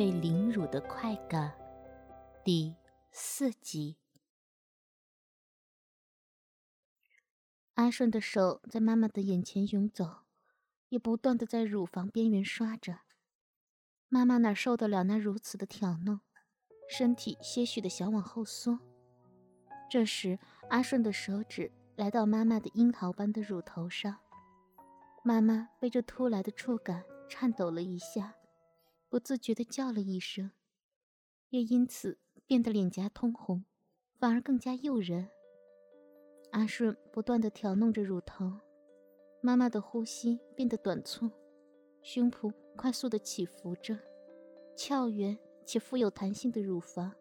被凌辱的快感，第四集。阿顺的手在妈妈的眼前游走，也不断的在乳房边缘刷着。妈妈哪受得了那如此的挑弄，身体些许的想往后缩。这时，阿顺的手指来到妈妈的樱桃般的乳头上，妈妈被这突来的触感颤抖了一下。不自觉地叫了一声，也因此变得脸颊通红，反而更加诱人。阿顺不断地挑弄着乳头，妈妈的呼吸变得短促，胸脯快速地起伏着，翘圆且富有弹性的乳房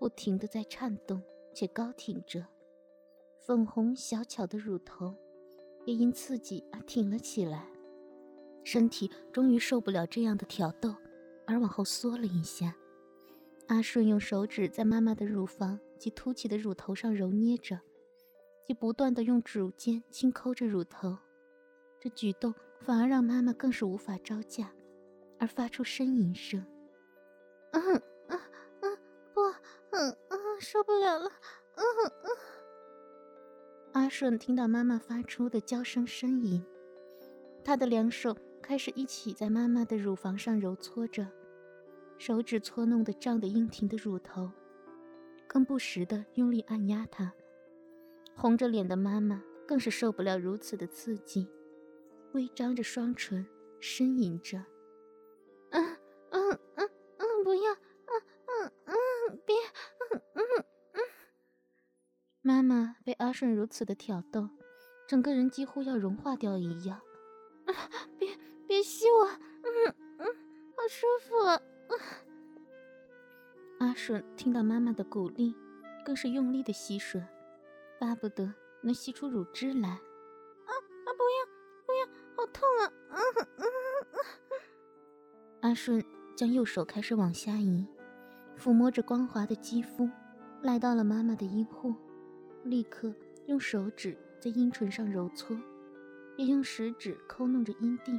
不停地在颤动且高挺着，粉红小巧的乳头也因刺激而挺了起来，身体终于受不了这样的挑逗。而往后缩了一下，阿顺用手指在妈妈的乳房及凸起的乳头上揉捏着，也不断的用指尖轻抠着乳头，这举动反而让妈妈更是无法招架，而发出呻吟声。嗯嗯嗯，不，嗯嗯，受不了了，嗯嗯。阿顺听到妈妈发出的娇声呻吟，他的两手开始一起在妈妈的乳房上揉搓着。手指搓弄的胀得硬挺的乳头，更不时的用力按压它。红着脸的妈妈更是受不了如此的刺激，微张着双唇呻吟着：“嗯嗯嗯嗯，不要，嗯嗯嗯，别，嗯嗯嗯。”妈妈被阿顺如此的挑逗，整个人几乎要融化掉一样。顺听到妈妈的鼓励，更是用力的吸吮，巴不得能吸出乳汁来。啊啊！不要不要，好痛啊！嗯嗯嗯。阿顺将右手开始往下移，抚摸着光滑的肌肤，来到了妈妈的阴户，立刻用手指在阴唇上揉搓，也用食指抠弄着阴蒂。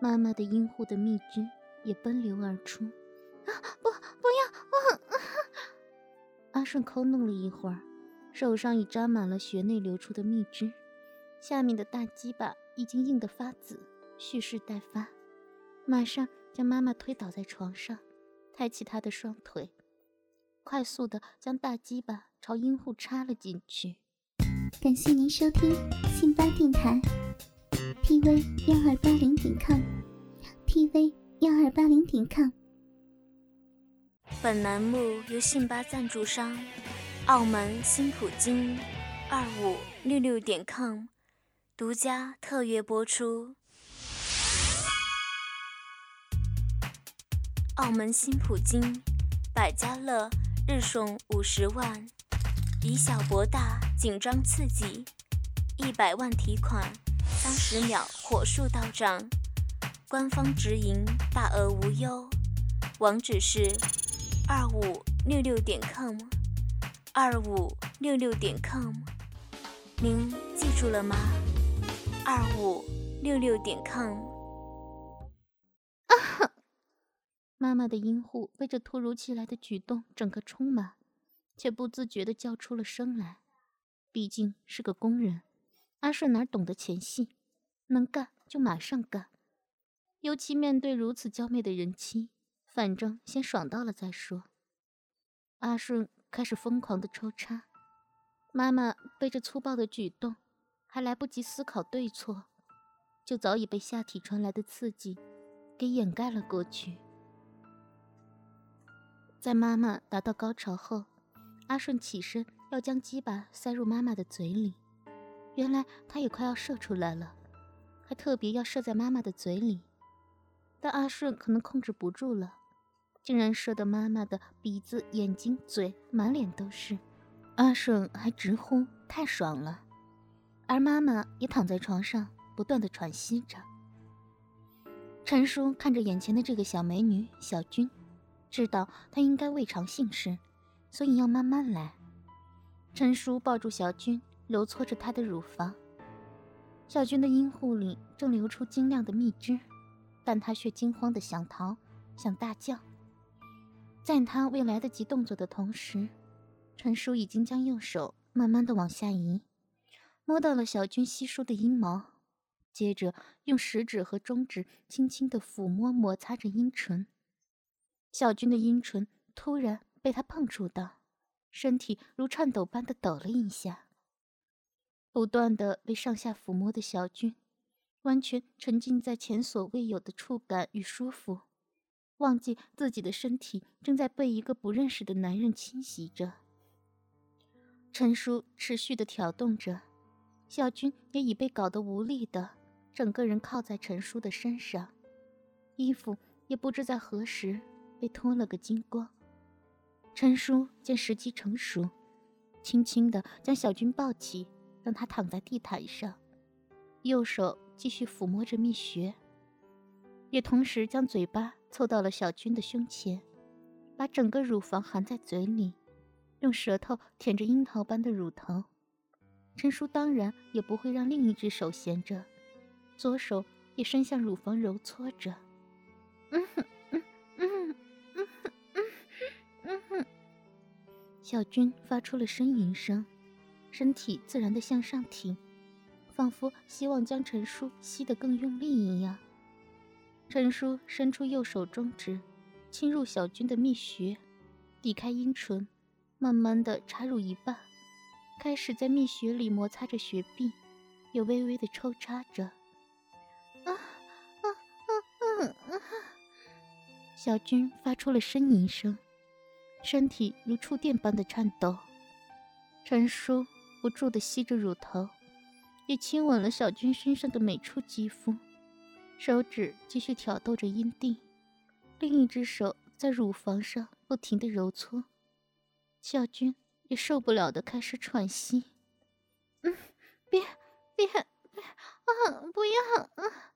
妈妈的阴户的蜜汁也奔流而出。啊不，不要！顺抠弄了一会儿，手上已沾满了穴内流出的蜜汁，下面的大鸡巴已经硬得发紫，蓄势待发。马上将妈妈推倒在床上，抬起她的双腿，快速的将大鸡巴朝阴户插了进去。感谢您收听信巴电台，tv 幺二八零点 com，tv 幺二八零点 com。本栏目由信巴赞助商，澳门新普京二五六六点 com 独家特约播出。澳门新普京百家乐日送五十万，以小博大，紧张刺激，一百万提款，三十秒火速到账，官方直营，大额无忧，网址是。二五六六点 com，二五六六点 com，您记住了吗？二五六六点 com。啊！妈妈的阴户被这突如其来的举动整个充满，却不自觉的叫出了声来。毕竟是个工人，阿顺哪懂得前戏，能干就马上干。尤其面对如此娇媚的人妻。反正先爽到了再说。阿顺开始疯狂的抽插，妈妈被这粗暴的举动还来不及思考对错，就早已被下体传来的刺激给掩盖了过去。在妈妈达到高潮后，阿顺起身要将鸡巴塞入妈妈的嘴里，原来他也快要射出来了，还特别要射在妈妈的嘴里，但阿顺可能控制不住了。竟然射得妈妈的鼻子、眼睛、嘴满脸都是。阿顺还直呼太爽了，而妈妈也躺在床上不断的喘息着。陈叔看着眼前的这个小美女小军，知道她应该未尝性事，所以要慢慢来。陈叔抱住小军，揉搓着她的乳房。小军的阴户里正流出晶亮的蜜汁，但他却惊慌的想逃，想大叫。在他未来得及动作的同时，陈叔已经将右手慢慢的往下移，摸到了小军稀疏的阴毛。接着用食指和中指轻轻的抚摸摩擦着阴唇，小军的阴唇突然被他碰触到，身体如颤抖般的抖了一下。不断的被上下抚摸的小军，完全沉浸在前所未有的触感与舒服，忘记自己的身体正在被一个不认识的男人侵袭着。陈叔持续的挑动着，小军也已被搞得无力的。整个人靠在陈叔的身上，衣服也不知在何时被脱了个精光。陈叔见时机成熟，轻轻地将小军抱起，让他躺在地毯上，右手继续抚摸着蜜穴，也同时将嘴巴凑到了小军的胸前，把整个乳房含在嘴里，用舌头舔着樱桃般的乳头。陈叔当然也不会让另一只手闲着。左手也伸向乳房揉搓着，嗯哼嗯嗯嗯哼嗯嗯哼，小军发出了呻吟声，身体自然的向上挺，仿佛希望将陈叔吸得更用力一样。陈叔伸出右手中指，侵入小军的蜜穴，抵开阴唇，慢慢的插入一半，开始在蜜穴里摩擦着穴壁，又微微的抽插着。啊啊啊啊啊小军发出了呻吟声，身体如触电般的颤抖。陈叔不住的吸着乳头，也亲吻了小军身上的每处肌肤，手指继续挑逗着阴蒂，另一只手在乳房上不停的揉搓。小军也受不了的开始喘息。嗯，别别别啊！不要啊！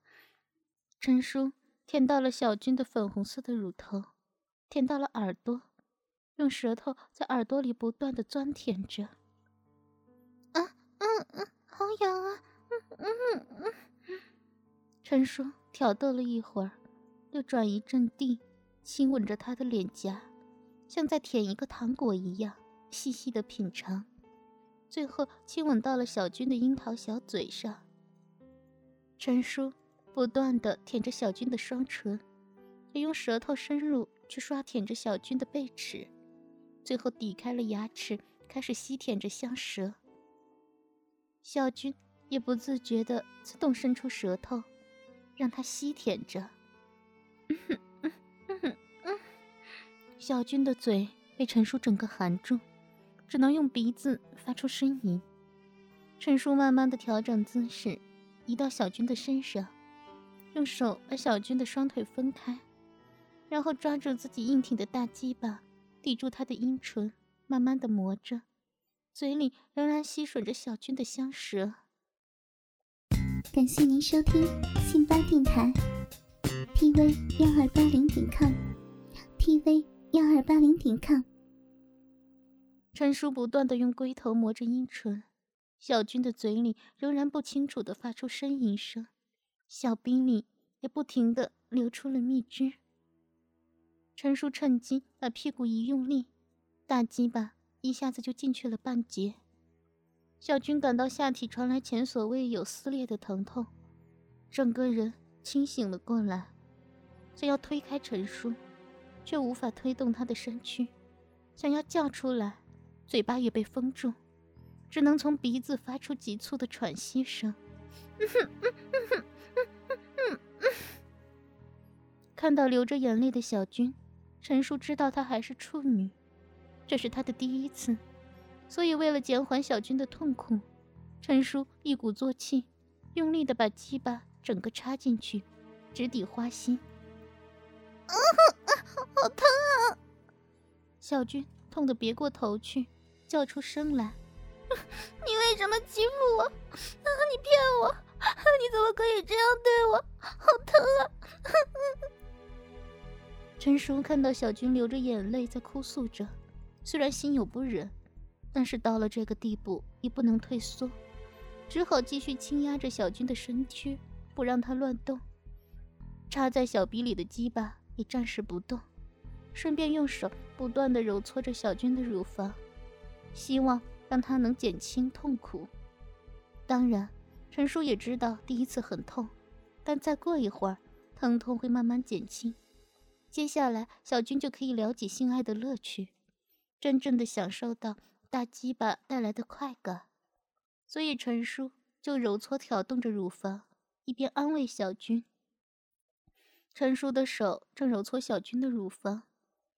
陈叔。舔到了小军的粉红色的乳头，舔到了耳朵，用舌头在耳朵里不断的钻舔着。啊，嗯嗯，好痒陈叔挑逗了一会儿，又转移阵地，亲吻着他的脸颊，像在舔一个糖果一样细细的品尝，最后亲吻到了小军的樱桃小嘴上。陈叔。不断的舔着小军的双唇，也用舌头深入去刷舔着小军的背齿，最后抵开了牙齿，开始吸舔着香舌。小军也不自觉的自动伸出舌头，让他吸舔着。小军的嘴被陈叔整个含住，只能用鼻子发出呻吟。陈叔慢慢的调整姿势，移到小军的身上。用手把小军的双腿分开，然后抓住自己硬挺的大鸡巴，抵住他的阴唇，慢慢的磨着，嘴里仍然吸吮着小军的香舌。感谢您收听信巴电台，tv 幺二八零点 com，tv 幺二八零点 com。陈叔不断的用龟头磨着阴唇，小军的嘴里仍然不清楚的发出呻吟声。小兵里也不停的流出了蜜汁。陈叔趁机把屁股一用力，大鸡巴一下子就进去了半截。小军感到下体传来前所未有撕裂的疼痛，整个人清醒了过来，想要推开陈叔，却无法推动他的身躯，想要叫出来，嘴巴也被封住，只能从鼻子发出急促的喘息声。看到流着眼泪的小军，陈叔知道她还是处女，这是他的第一次，所以为了减缓小军的痛苦，陈叔一鼓作气，用力的把鸡巴整个插进去，直抵花心。啊，好疼啊！小军痛得别过头去，叫出声来：“你为什么欺负我？你骗我！你怎么可以这样对我？好疼啊！”陈叔看到小军流着眼泪在哭诉着，虽然心有不忍，但是到了这个地步也不能退缩，只好继续轻压着小军的身躯，不让他乱动。插在小鼻里的鸡巴也暂时不动，顺便用手不断的揉搓着小军的乳房，希望让他能减轻痛苦。当然，陈叔也知道第一次很痛，但再过一会儿，疼痛会慢慢减轻。接下来，小军就可以了解性爱的乐趣，真正的享受到大鸡巴带来的快感。所以，陈叔就揉搓挑动着乳房，一边安慰小军。陈叔的手正揉搓小军的乳房，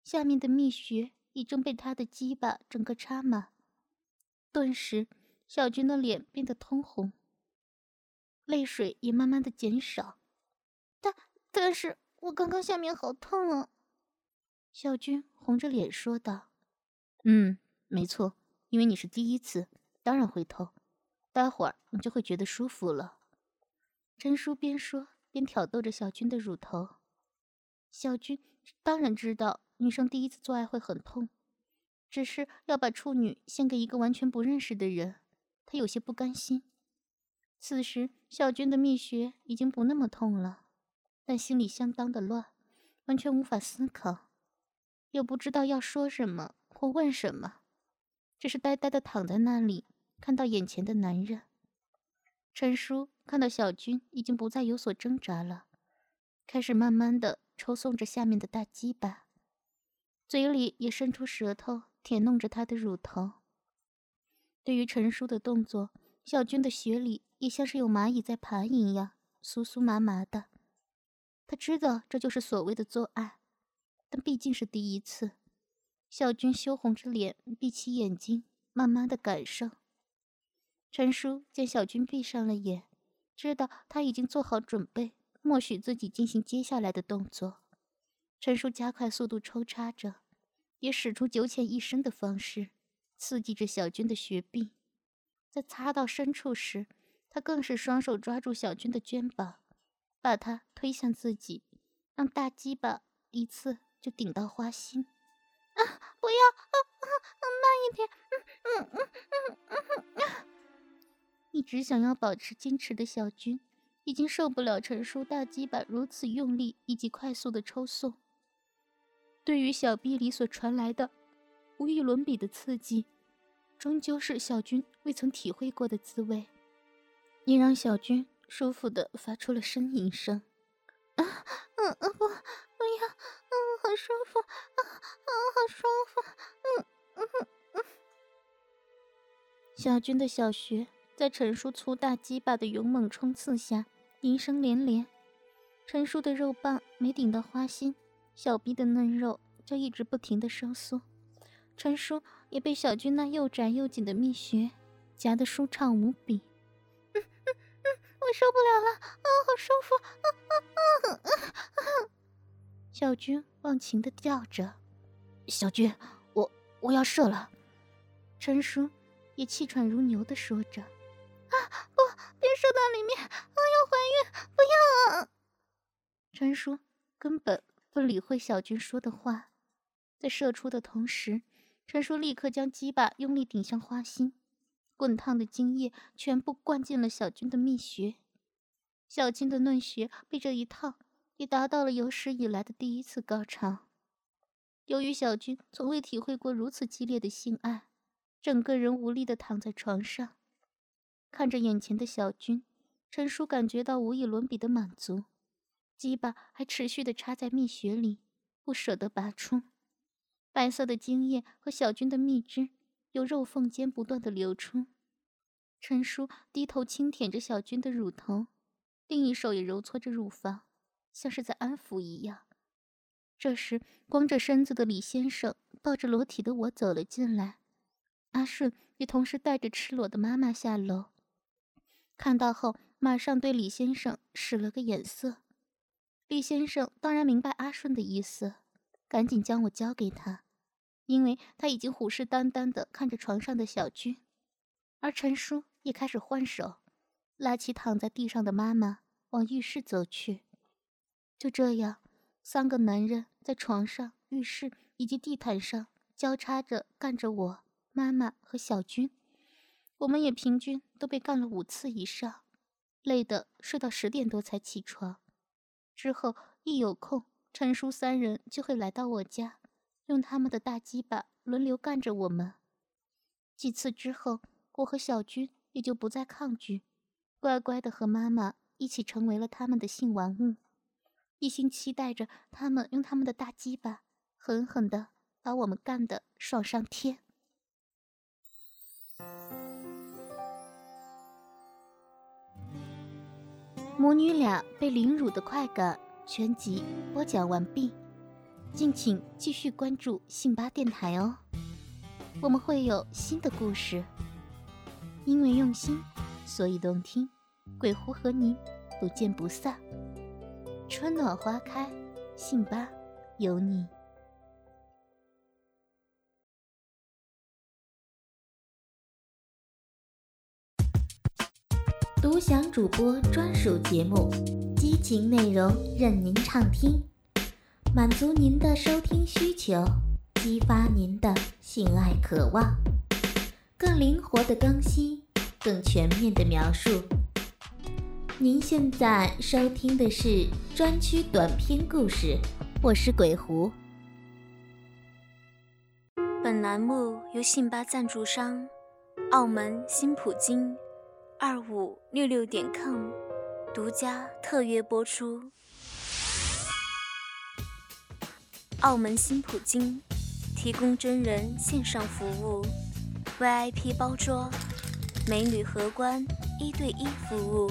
下面的蜜穴已正被他的鸡巴整个插满。顿时，小军的脸变得通红，泪水也慢慢的减少。但，但是。我刚刚下面好痛啊！小军红着脸说道：“嗯，没错，因为你是第一次，当然会痛。待会儿你就会觉得舒服了。”陈叔边说边挑逗着小军的乳头。小军当然知道女生第一次做爱会很痛，只是要把处女献给一个完全不认识的人，他有些不甘心。此时，小军的蜜穴已经不那么痛了。但心里相当的乱，完全无法思考，又不知道要说什么或问什么，只是呆呆的躺在那里，看到眼前的男人。陈叔看到小军已经不再有所挣扎了，开始慢慢的抽送着下面的大鸡巴，嘴里也伸出舌头舔弄着他的乳头。对于陈叔的动作，小军的血里也像是有蚂蚁在爬一样，酥酥麻麻的。他知道这就是所谓的做爱，但毕竟是第一次。小军羞红着脸，闭起眼睛，慢慢的感受。陈叔见小军闭上了眼，知道他已经做好准备，默许自己进行接下来的动作。陈叔加快速度抽插着，也使出九浅一深的方式，刺激着小军的穴壁。在擦到深处时，他更是双手抓住小军的肩膀。把他推向自己，让大鸡巴一次就顶到花心。不要！啊啊！慢一点！嗯嗯嗯嗯嗯。一直想要保持矜持的小军，已经受不了陈叔大鸡巴如此用力以及快速的抽送。对于小臂里所传来的无与伦比的刺激，终究是小军未曾体会过的滋味，也让小军。舒服的发出了呻吟声，啊，嗯嗯不，不要，嗯，好舒服，啊啊，好舒服，嗯嗯嗯。小军的小穴在陈叔粗大鸡巴的勇猛冲刺下，淫声连连。陈叔的肉棒没顶到花心，小臂的嫩肉就一直不停的收缩。陈叔也被小军那又窄又紧的蜜穴夹得舒畅无比。我受不了了，啊，好舒服，啊啊啊啊啊！小军忘情的叫着：“小军，我我要射了。”陈叔也气喘如牛的说着：“啊，不，别射到里面，我要怀孕，不要啊！”陈叔根本不理会小军说的话，在射出的同时，陈叔立刻将鸡巴用力顶向花心。滚烫的精液全部灌进了小军的蜜穴，小军的嫩穴被这一套也达到了有史以来的第一次高潮。由于小军从未体会过如此激烈的性爱，整个人无力的躺在床上，看着眼前的小军，陈叔感觉到无与伦比的满足，鸡巴还持续的插在蜜穴里，不舍得拔出，白色的精液和小军的蜜汁。由肉缝间不断的流出，陈叔低头轻舔着小军的乳头，另一手也揉搓着乳房，像是在安抚一样。这时，光着身子的李先生抱着裸体的我走了进来，阿顺也同时带着赤裸的妈妈下楼，看到后马上对李先生使了个眼色。李先生当然明白阿顺的意思，赶紧将我交给他。因为他已经虎视眈眈的看着床上的小军，而陈叔也开始换手，拉起躺在地上的妈妈往浴室走去。就这样，三个男人在床上、浴室以及地毯上交叉着干着我、妈妈和小军。我们也平均都被干了五次以上，累得睡到十点多才起床。之后一有空，陈叔三人就会来到我家，用他们的大鸡巴轮流干着我们。几次之后，我和小军也就不再抗拒，乖乖的和妈妈一起成为了他们的性玩物，一心期待着他们用他们的大鸡巴狠狠的把我们干的爽上天。母女俩被凌辱的快感全集播讲完毕，敬请继续关注信巴电台哦，我们会有新的故事。因为用心，所以动听。鬼狐和您不见不散。春暖花开，信吧有你。独享主播专属节目，激情内容任您畅听，满足您的收听需求，激发您的性爱渴望，更灵活的更新，更全面的描述。您现在收听的是专区短篇故事，我是鬼狐。本栏目由信巴赞助商，澳门新普京。二五六六点 com 独家特约播出。澳门新普京提供真人线上服务，VIP 包桌，美女荷官一对一服务，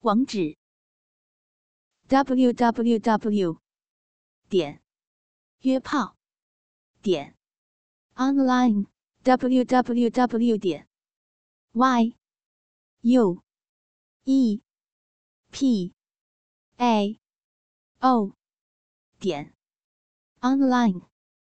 网址 www 点约炮点 online www 点 y u e p a o 点 online。